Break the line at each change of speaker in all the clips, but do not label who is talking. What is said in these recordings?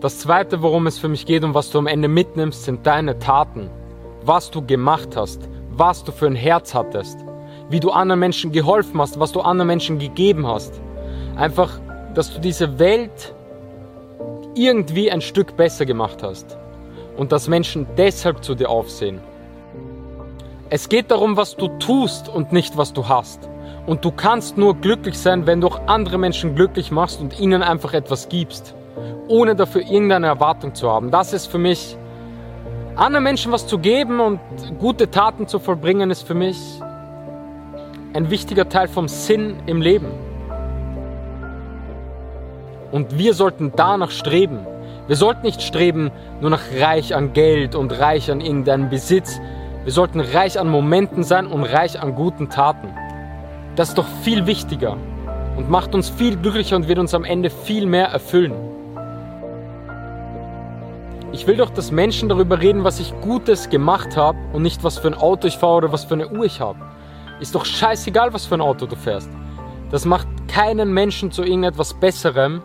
Das zweite, worum es für mich geht und was du am Ende mitnimmst, sind deine Taten. Was du gemacht hast, was du für ein Herz hattest, wie du anderen Menschen geholfen hast, was du anderen Menschen gegeben hast. Einfach, dass du diese Welt irgendwie ein Stück besser gemacht hast und dass Menschen deshalb zu dir aufsehen. Es geht darum, was du tust und nicht, was du hast. Und du kannst nur glücklich sein, wenn du auch andere Menschen glücklich machst und ihnen einfach etwas gibst, ohne dafür irgendeine Erwartung zu haben. Das ist für mich, anderen Menschen was zu geben und gute Taten zu vollbringen, ist für mich ein wichtiger Teil vom Sinn im Leben. Und wir sollten danach streben. Wir sollten nicht streben nur nach reich an Geld und reich an irgendeinem Besitz. Wir sollten reich an Momenten sein und reich an guten Taten. Das ist doch viel wichtiger und macht uns viel glücklicher und wird uns am Ende viel mehr erfüllen. Ich will doch, dass Menschen darüber reden, was ich Gutes gemacht habe und nicht, was für ein Auto ich fahre oder was für eine Uhr ich habe. Ist doch scheißegal, was für ein Auto du fährst. Das macht keinen Menschen zu irgendetwas Besserem,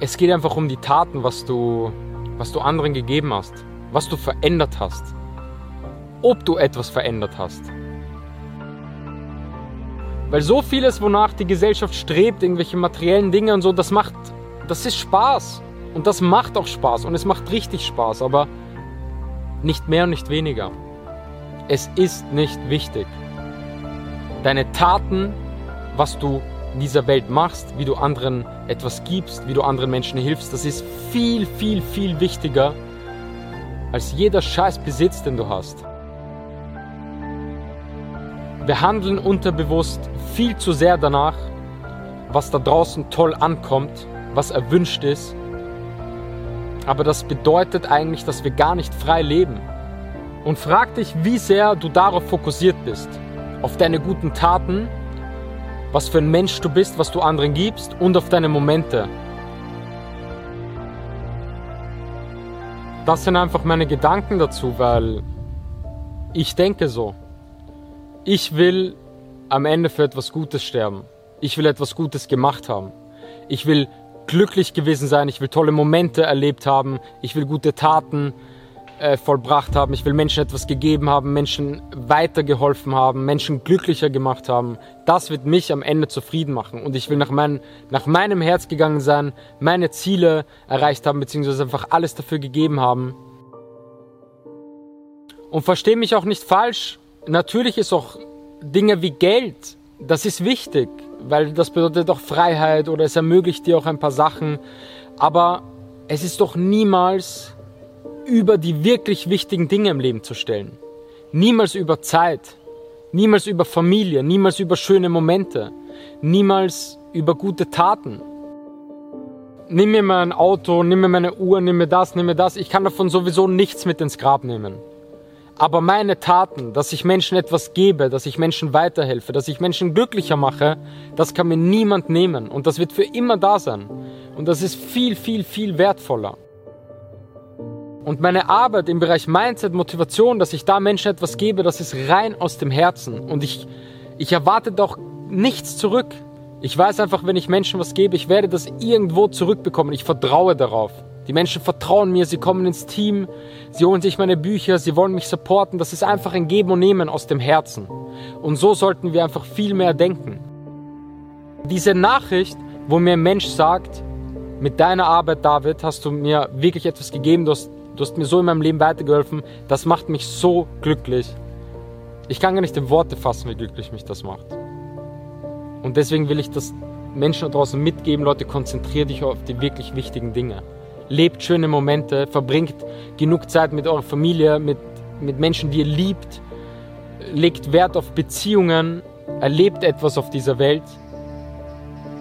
es geht einfach um die Taten, was du, was du anderen gegeben hast, was du verändert hast, ob du etwas verändert hast. Weil so vieles, wonach die Gesellschaft strebt, irgendwelche materiellen Dinge und so, das macht, das ist Spaß. Und das macht auch Spaß und es macht richtig Spaß, aber nicht mehr und nicht weniger. Es ist nicht wichtig. Deine Taten, was du in dieser Welt machst, wie du anderen etwas gibst, wie du anderen Menschen hilfst, das ist viel, viel, viel wichtiger als jeder scheiß Besitz, den du hast. Wir handeln unterbewusst viel zu sehr danach, was da draußen toll ankommt, was erwünscht ist. Aber das bedeutet eigentlich, dass wir gar nicht frei leben. Und frag dich, wie sehr du darauf fokussiert bist. Auf deine guten Taten was für ein Mensch du bist, was du anderen gibst und auf deine Momente. Das sind einfach meine Gedanken dazu, weil ich denke so. Ich will am Ende für etwas Gutes sterben. Ich will etwas Gutes gemacht haben. Ich will glücklich gewesen sein. Ich will tolle Momente erlebt haben. Ich will gute Taten äh, vollbracht haben. Ich will Menschen etwas gegeben haben, Menschen weitergeholfen haben, Menschen glücklicher gemacht haben. Das wird mich am Ende zufrieden machen. Und ich will nach, mein, nach meinem Herz gegangen sein, meine Ziele erreicht haben, beziehungsweise einfach alles dafür gegeben haben. Und verstehe mich auch nicht falsch. Natürlich ist auch Dinge wie Geld, das ist wichtig, weil das bedeutet auch Freiheit oder es ermöglicht dir auch ein paar Sachen. Aber es ist doch niemals über die wirklich wichtigen Dinge im Leben zu stellen. Niemals über Zeit, niemals über Familie, niemals über schöne Momente, niemals über gute Taten. Nimm mir mein Auto, nimm mir meine Uhr, nimm mir das, nimm mir das. Ich kann davon sowieso nichts mit ins Grab nehmen. Aber meine Taten, dass ich Menschen etwas gebe, dass ich Menschen weiterhelfe, dass ich Menschen glücklicher mache, das kann mir niemand nehmen. Und das wird für immer da sein. Und das ist viel, viel, viel wertvoller. Und meine Arbeit im Bereich Mindset, Motivation, dass ich da Menschen etwas gebe, das ist rein aus dem Herzen. Und ich, ich erwarte doch nichts zurück. Ich weiß einfach, wenn ich Menschen was gebe, ich werde das irgendwo zurückbekommen. Ich vertraue darauf. Die Menschen vertrauen mir, sie kommen ins Team, sie holen sich meine Bücher, sie wollen mich supporten. Das ist einfach ein Geben und Nehmen aus dem Herzen. Und so sollten wir einfach viel mehr denken. Diese Nachricht, wo mir ein Mensch sagt, mit deiner Arbeit, David, hast du mir wirklich etwas gegeben, du hast Du hast mir so in meinem Leben weitergeholfen. Das macht mich so glücklich. Ich kann gar nicht in Worte fassen, wie glücklich mich das macht. Und deswegen will ich das Menschen da draußen mitgeben. Leute, konzentriert dich auf die wirklich wichtigen Dinge. Lebt schöne Momente, verbringt genug Zeit mit eurer Familie, mit, mit Menschen, die ihr liebt. Legt Wert auf Beziehungen, erlebt etwas auf dieser Welt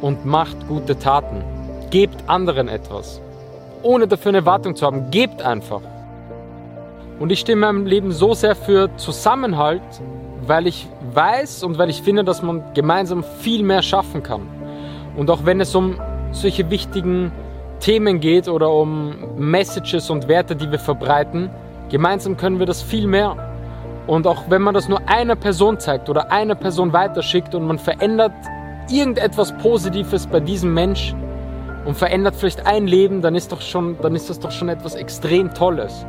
und macht gute Taten. Gebt anderen etwas ohne dafür eine Erwartung zu haben. Gebt einfach. Und ich stehe in meinem Leben so sehr für Zusammenhalt, weil ich weiß und weil ich finde, dass man gemeinsam viel mehr schaffen kann. Und auch wenn es um solche wichtigen Themen geht oder um Messages und Werte, die wir verbreiten, gemeinsam können wir das viel mehr. Und auch wenn man das nur einer Person zeigt oder einer Person weiterschickt und man verändert irgendetwas Positives bei diesem Mensch, und verändert vielleicht ein Leben, dann ist, doch schon, dann ist das doch schon etwas extrem Tolles.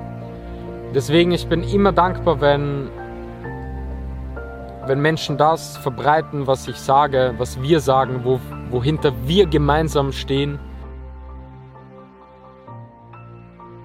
Deswegen, ich bin immer dankbar, wenn, wenn Menschen das verbreiten, was ich sage, was wir sagen, wo, wohinter wir gemeinsam stehen